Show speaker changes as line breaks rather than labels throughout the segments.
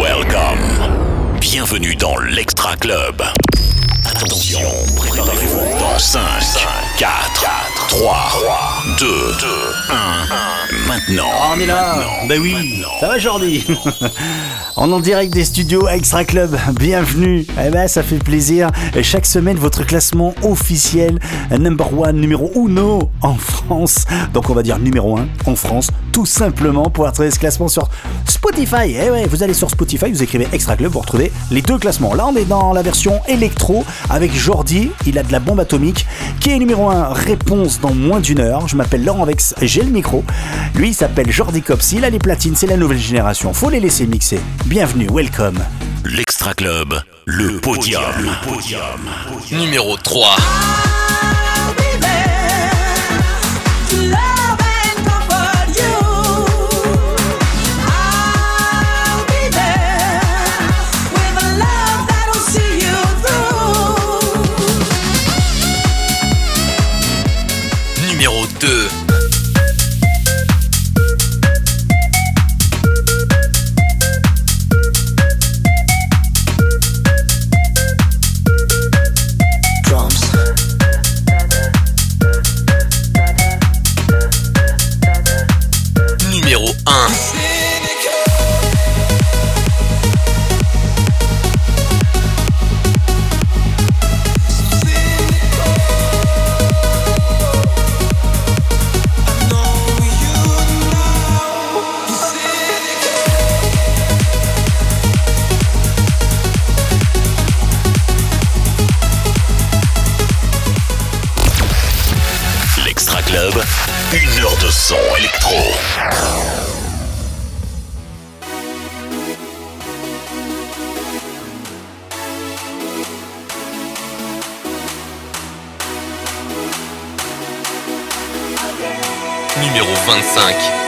Welcome. Bienvenue dans l'Extra Club. Attention, préparez-vous dans 5, 4, 3, 2, 1. Maintenant.
on est là. Bah oui. Ça va Jordi On en direct des studios Extra Club. Bienvenue. Eh ben ça fait plaisir. Chaque semaine votre classement officiel number one, numéro uno en France. Donc on va dire numéro 1 en France, tout simplement pour retrouver ce classement sur Spotify. Eh ouais, vous allez sur Spotify, vous écrivez Extra Club, vous retrouvez les deux classements. Là on est dans la version électro avec Jordi. Il a de la bombe atomique qui est numéro 1. Réponse dans moins d'une heure. Je m'appelle Laurent Vex, j'ai le micro. Lui il s'appelle Jordi Cops. Il a les platines, c'est la nouvelle génération. Faut les laisser mixer. Bienvenue, welcome.
L'Extra Club, le podium. Le podium.
Numéro 3.
Club, une heure de son électro.
Numéro 25.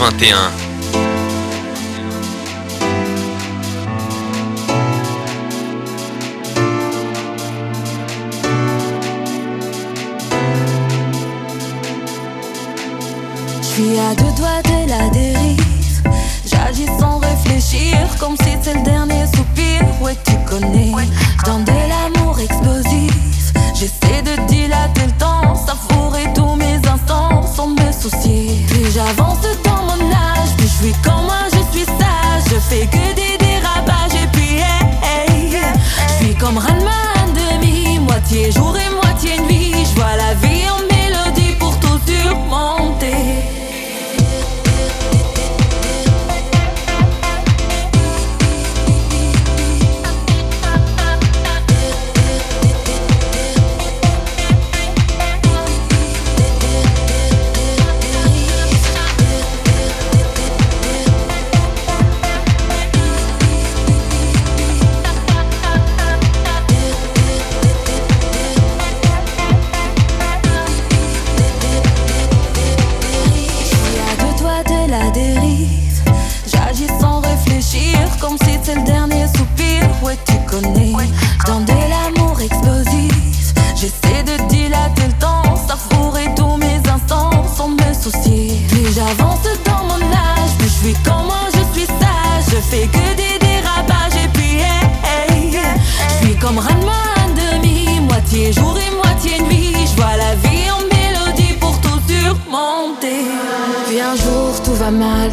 2021. suis à deux doigts de la dérive. J'agis sans réfléchir, comme si c'était le dernier soupir. Ouais, tu connais. Dans de l'amour explosif.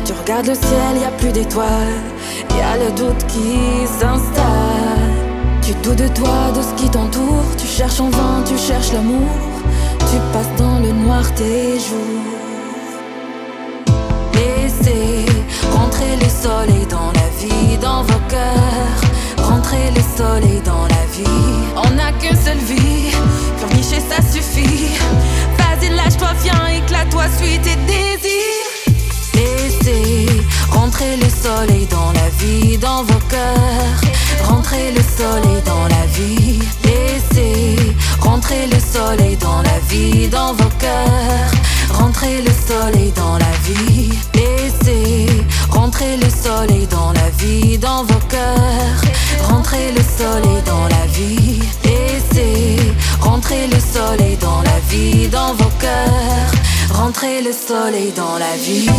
tu regardes le ciel, y a plus d'étoiles, y a le doute qui s'installe. Tu doutes de toi, de ce qui t'entoure, tu cherches en vain, tu cherches l'amour, tu passes dans le noir tes jours. Laissez rentrer le soleil dans la vie, dans vos cœurs, rentrer le soleil dans la vie. On n'a qu'une seule vie, pleurnicher ça suffit. Vas-y, lâche-toi, viens, éclate-toi, suis tes désirs. stay Rentrez le soleil dans la vie, dans vos cœurs. Rentrez le soleil dans la vie, laissez. Rentrez le soleil dans la vie, dans vos cœurs. Rentrez le soleil dans la vie, laissez. Rentrez le soleil dans la vie, dans vos cœurs. Rentrez le soleil dans la vie, laissez. Rentrez le soleil dans la vie, dans vos cœurs. Rentrez le soleil dans la vie.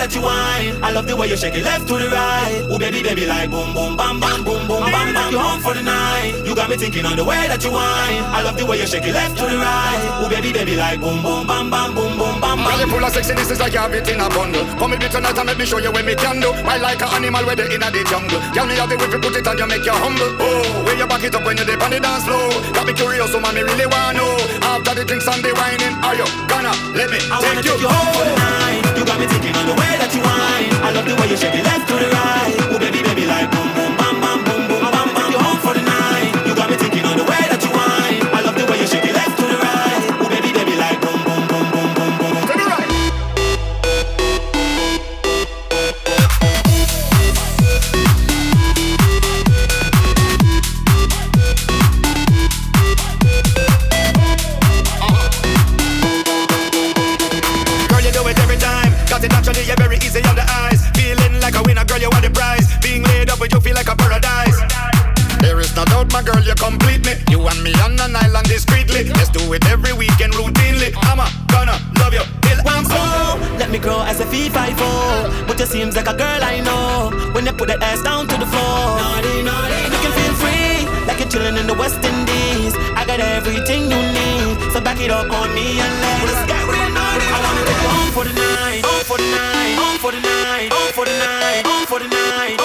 That you whine. I love the way you shake it left to the right. Oh baby, baby, like boom, boom, bam, bam, boom, boom, bam, bam. You home for the night. You got me thinking on the way that you whine. I love the way you shake it left to the right. Oh baby, baby, like boom, boom, bam, bam, boom, boom, bam,
Girl, you
bam.
full of sexy, this is like you have it in a bundle. Come with me tonight and let me show you what me can do. I like an animal where they in the jungle. Girl, me have the whip, you put it on, you make you humble. Oh, where you back it up when you dip on the dance floor. Got me curious, so man, me really wanna know. After the drinks and the whining, are you gonna let me
I wanna
take
take
you?
you home for the night. You got me thinking on the way that you whine. I love the way you shake it left to the right. Oh baby, seems like a girl I know. When you put that ass down to the floor, naughty, naughty, you can feel free, like you're chilling in the West Indies. I got everything you need, so back it up on me and let's get real naughty. I wanna you home for the night, home for the night, home for the night, home for the night, home for the night,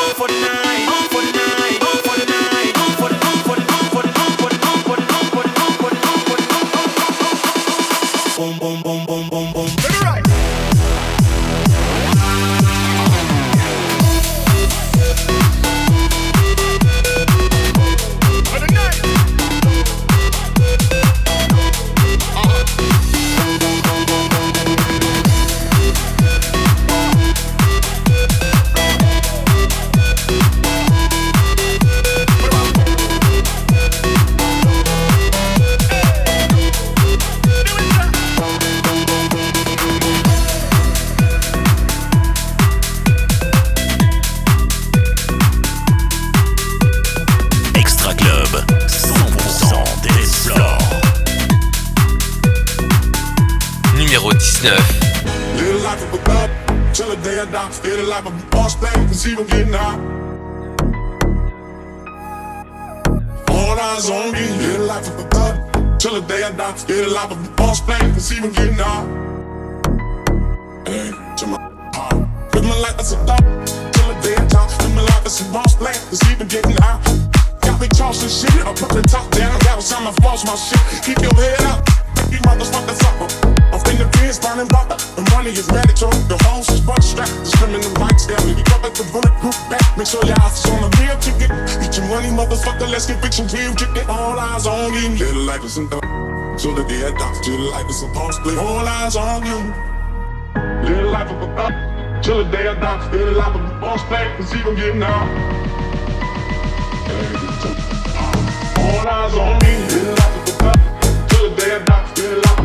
Feel the life a boss man, cause even getting high. All eyes on me, live the life of a thug, till the day I die. Feel the life of a boss man, cause even getting high. Hey, to my heart. Live my life as a thug, till the day I die. Live my life as a boss man, cause even getting high. Got me tossing shit, I put the top down. Got time to floss my shit. Keep your head up, you motherfuckers up. Kids burning rubber. The money is mandatory. The hoes is butt strapped. Discriminating rights down. You cover the bulletproof back. Make sure your eyes is on the real ticket. Get your money, motherfucker. Let's get and real ticket. All eyes on you. Little life is in the till the day I die. Till the life is supposed to play. All eyes on you. Little life of a thug. Till the day I. Still the life of a boss play. Cause even getting out. All eyes on me. Little life of a thug. Till the day I die. The a. Little life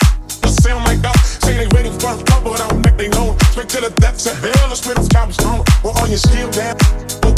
Sound like us. Say they waiting for a couple, but I don't think they know. Straight to the depths of hell, the spirit's cops home. Well, all your skill down.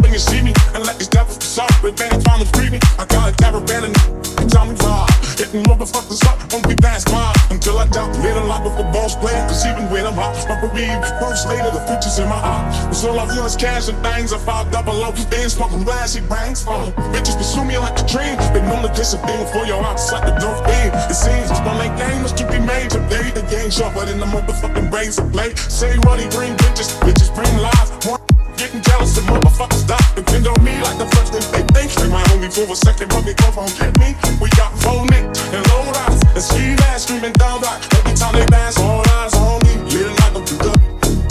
When you see me, and let these devils be soft. Advantage from them free me. I got a caravan and tell me vibe. Hitting motherfuckers up, won't be past mine. Until I doubt, hit a lot before balls play. Cause even when I'm hot, my bereaved, first later, the future's in my eye. Cause all I feel is cash and things. I five double low, been smoking glassy bangs. Uh, bitches pursue me like a dream. They known to disappear for your eyes, like the dope thing. It seems one make games to be made today. The game sharper than the motherfucking brains of play. Say money bring bitches, bitches bring lies. Getting jealous of motherfuckers die. Depend on me like the first thing they think. They my hold me for a second, but they won't get me. We got four nick and low riders and ski mask screaming down back. Every time they dance, all eyes on me. Little like a good.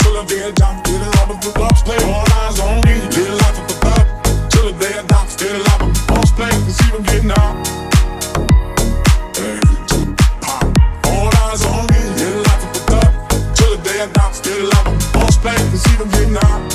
Till the day I die, get a good ups. Play all eyes on me. Little like a good up. Till the day I die, get a boss play. And see them getting out. All eyes on me. Little like a good. Till the day I die, get a lot of boss play. And see them getting out.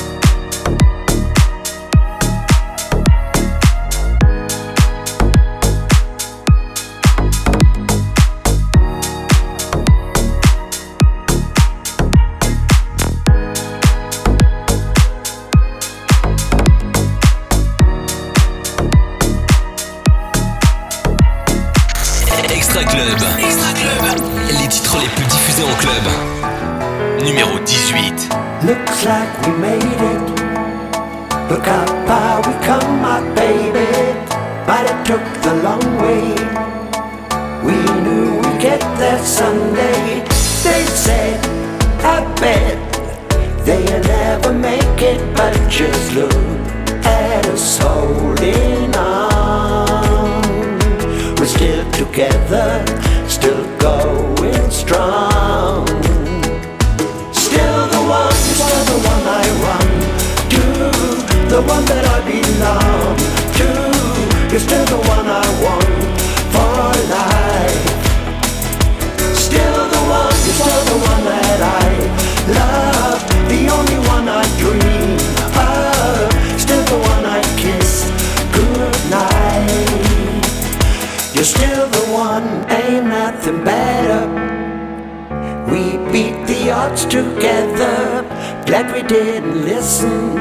Odds together. Glad we didn't listen.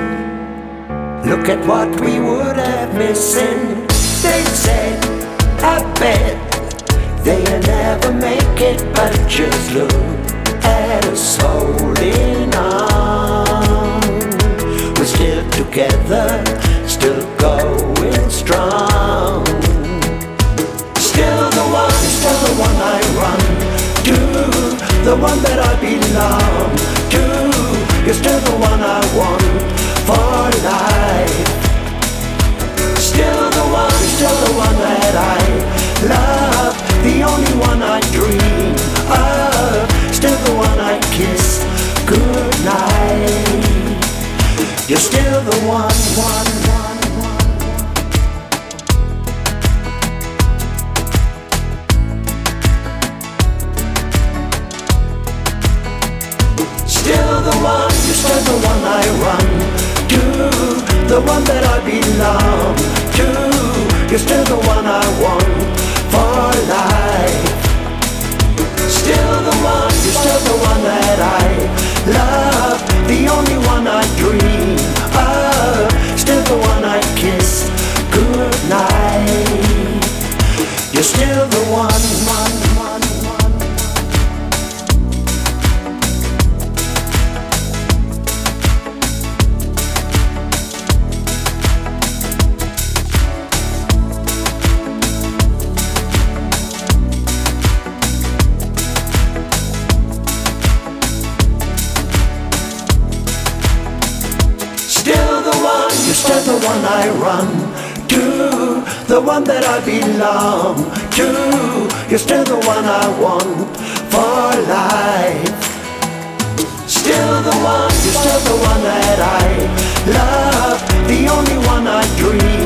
Look at what we would have missing. They said, I bet they'll never make it, but just look at us holding on. We're still together, still going strong. The one that I belong to. You're still the one I want for life. Still the one, still the one that I love, the only one I dream of. Still the one I kiss goodnight. You're still the one, one, one, the one that I belong to. You're still the one I want for life. Still the one, you're still the one that I love, one I run to, the one that I belong to. You're still the one I want for life. Still the one, you're still the one that I love, the only one I dream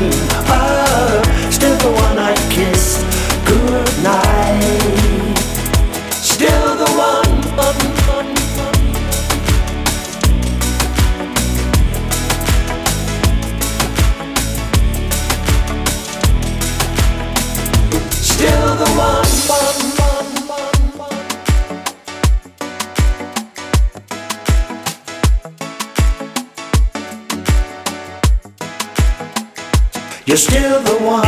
still the one.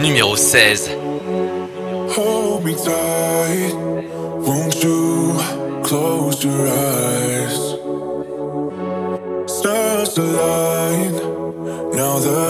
numéro 16.
Hold me tight, won't you close your eyes? Stars align now the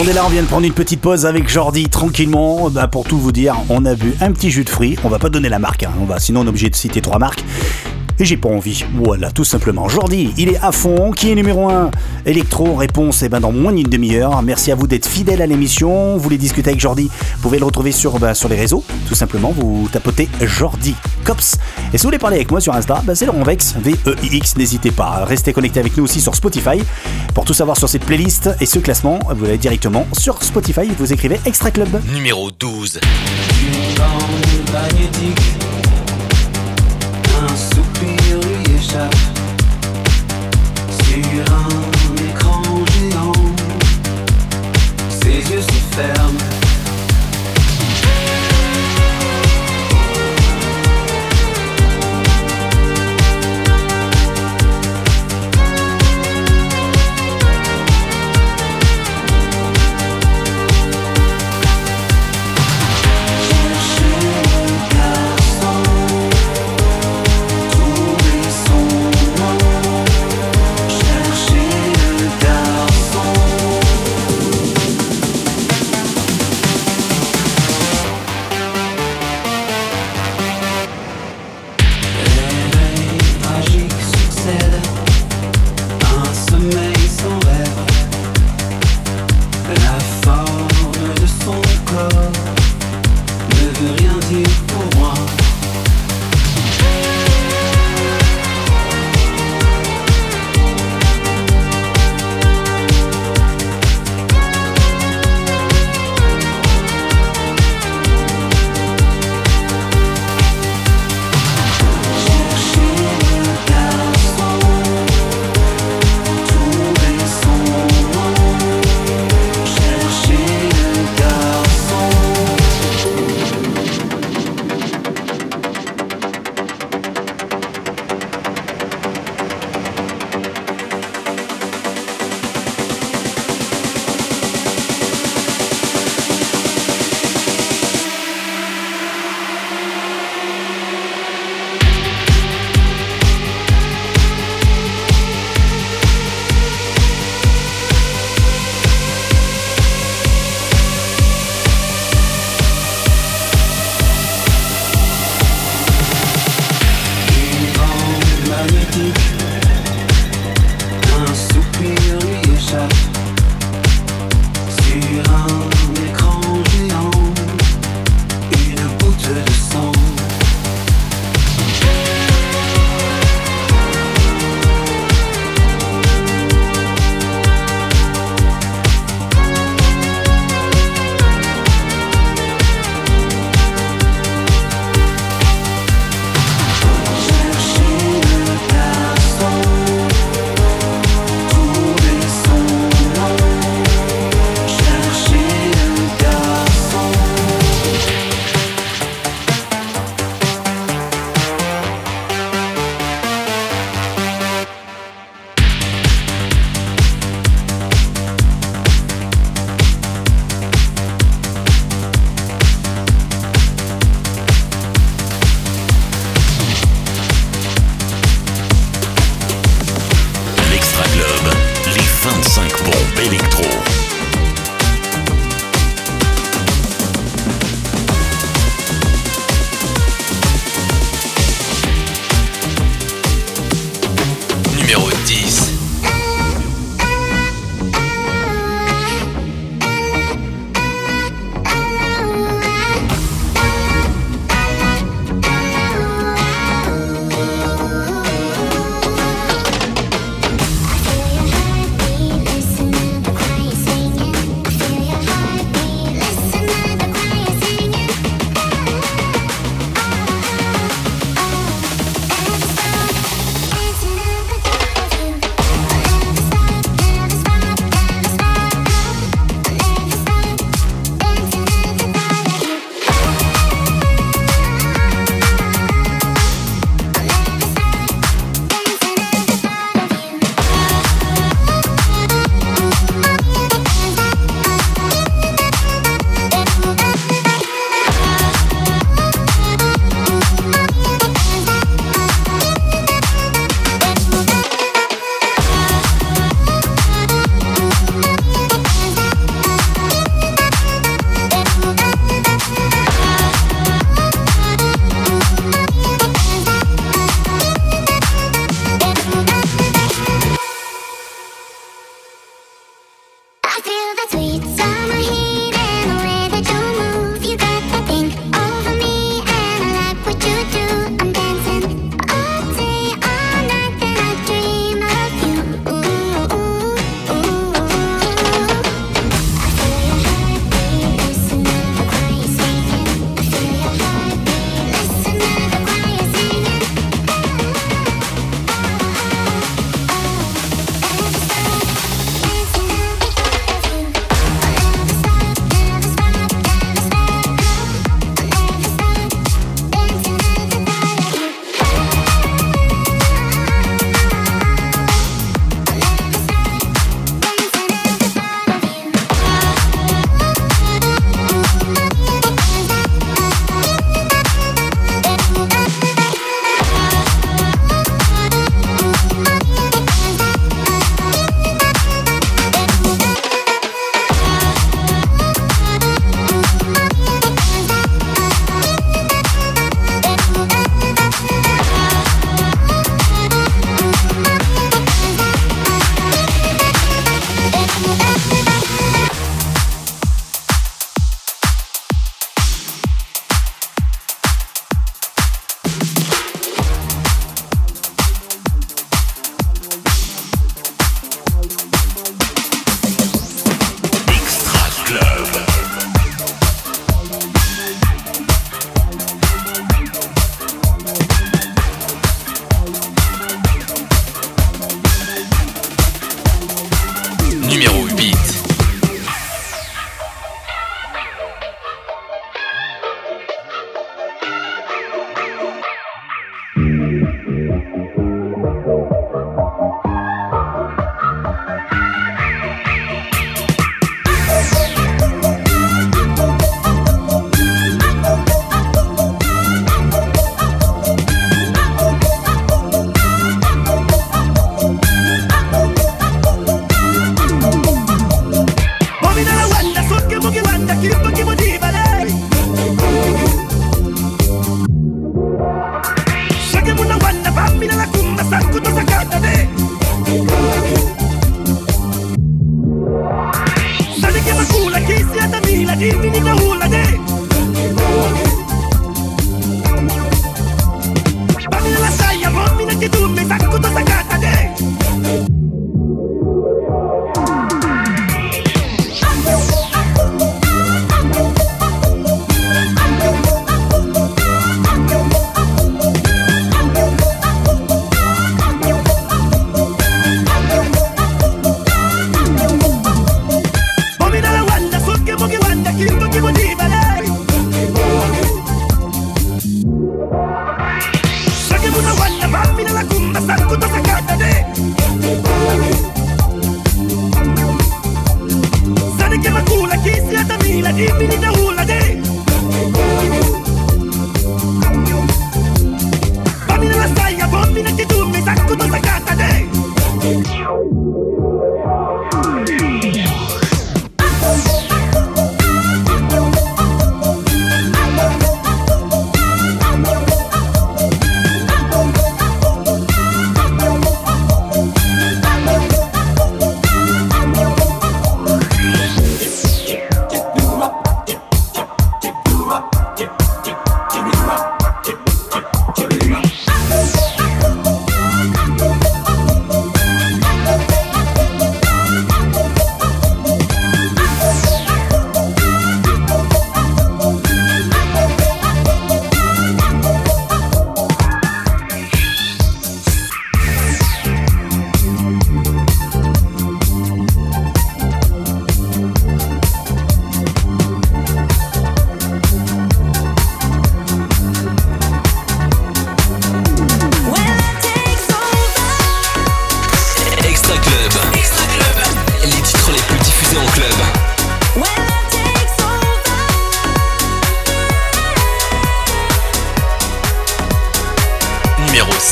On est là, on vient de prendre une petite pause avec Jordi tranquillement. Bah, pour tout vous dire, on a bu un petit jus de fruits. On va pas donner la marque, hein. on va, sinon on est obligé de citer trois marques. Et j'ai pas envie. Voilà, tout simplement. Jordi, il est à fond. Qui est numéro 1 Electro, réponse, et ben dans moins d'une demi-heure. Merci à vous d'être fidèle à l'émission. Vous voulez discuter avec Jordi? Vous pouvez le retrouver sur, bah, sur les réseaux. Tout simplement, vous tapotez Jordi Cops. Et si vous voulez parler avec moi sur Insta, bah, c'est le Ronvex, V-E-I-X. N'hésitez pas. Restez connecté avec nous aussi sur Spotify. Pour tout savoir sur cette playlist et ce classement, vous allez directement sur Spotify. Vous écrivez Extra Club.
Numéro 12.
Un soupir lui échappe sur un écran géant. Ses yeux se ferment.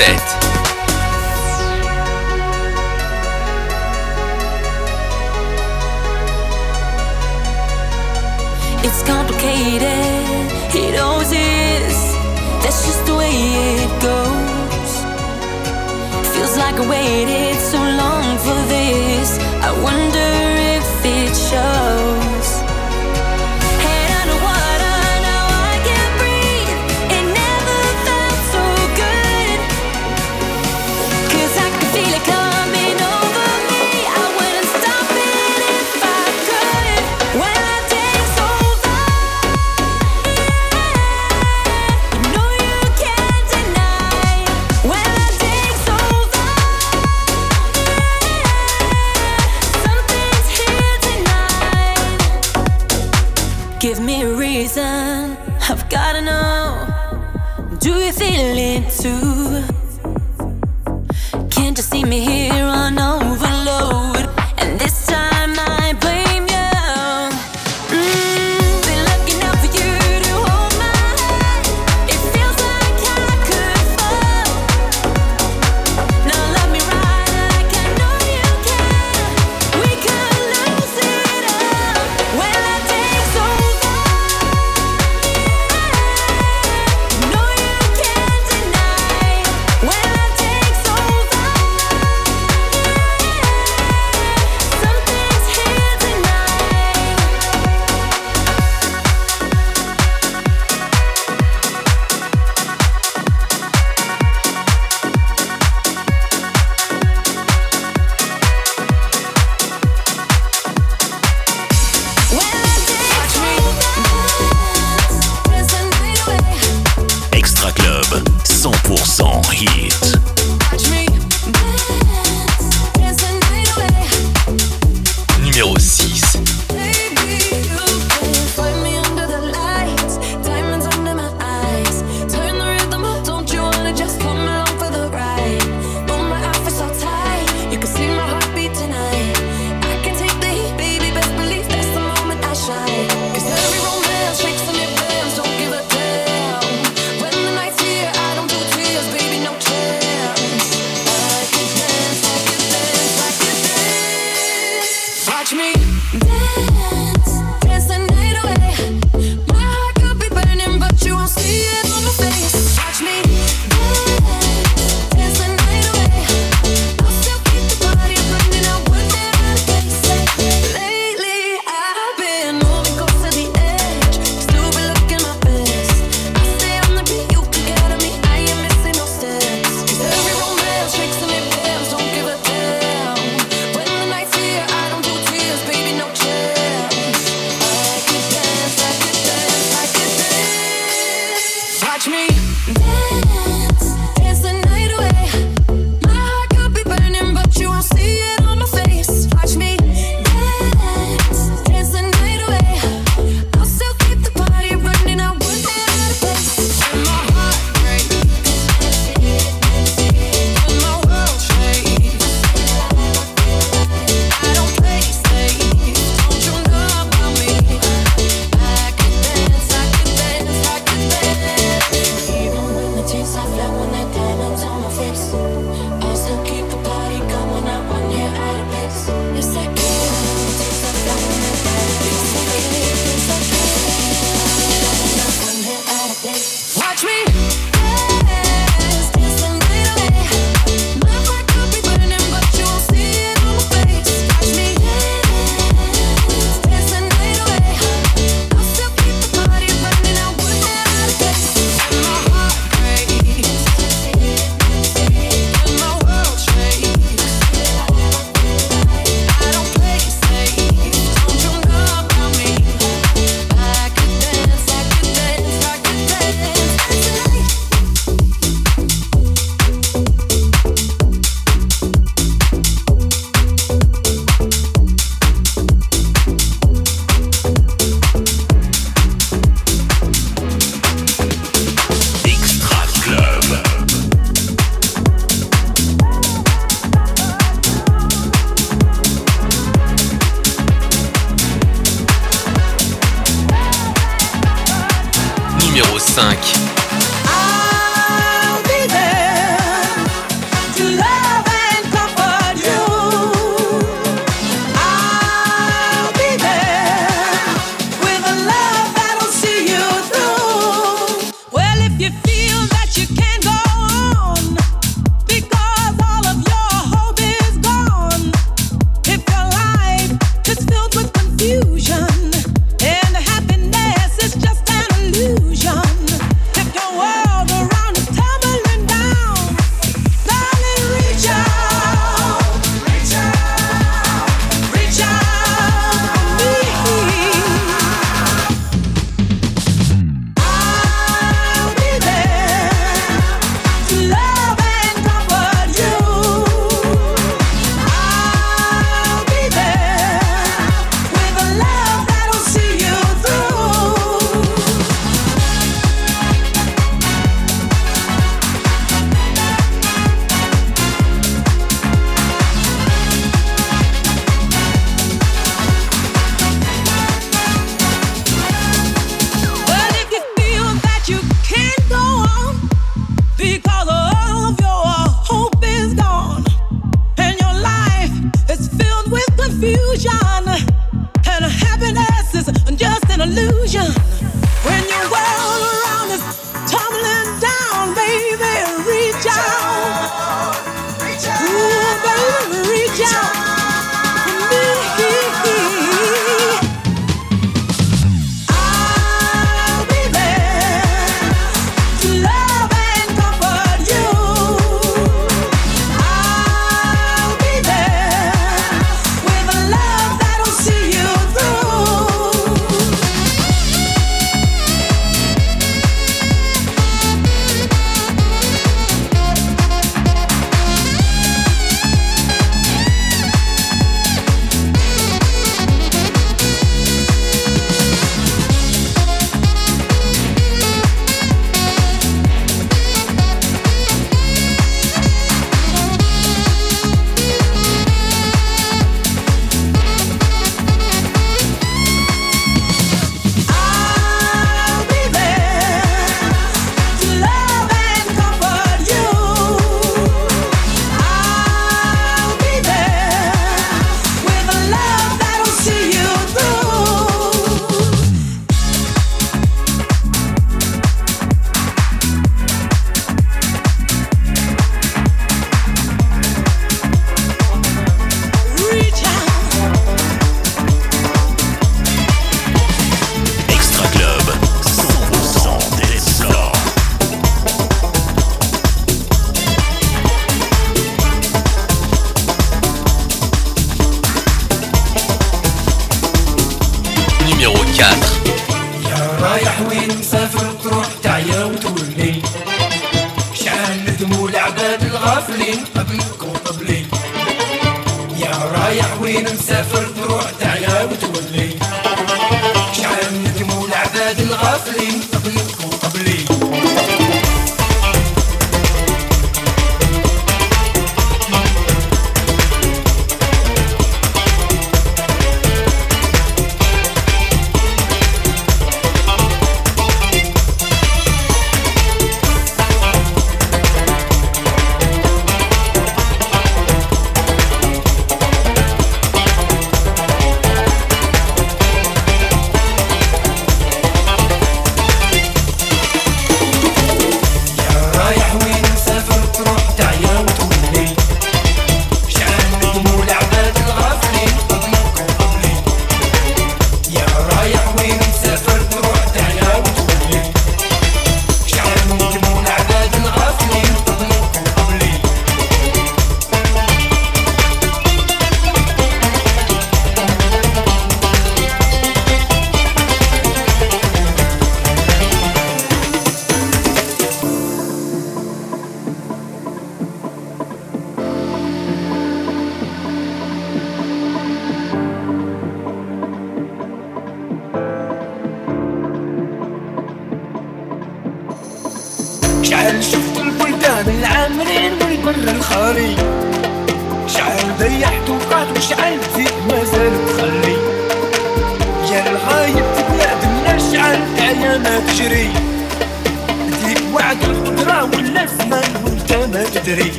Set.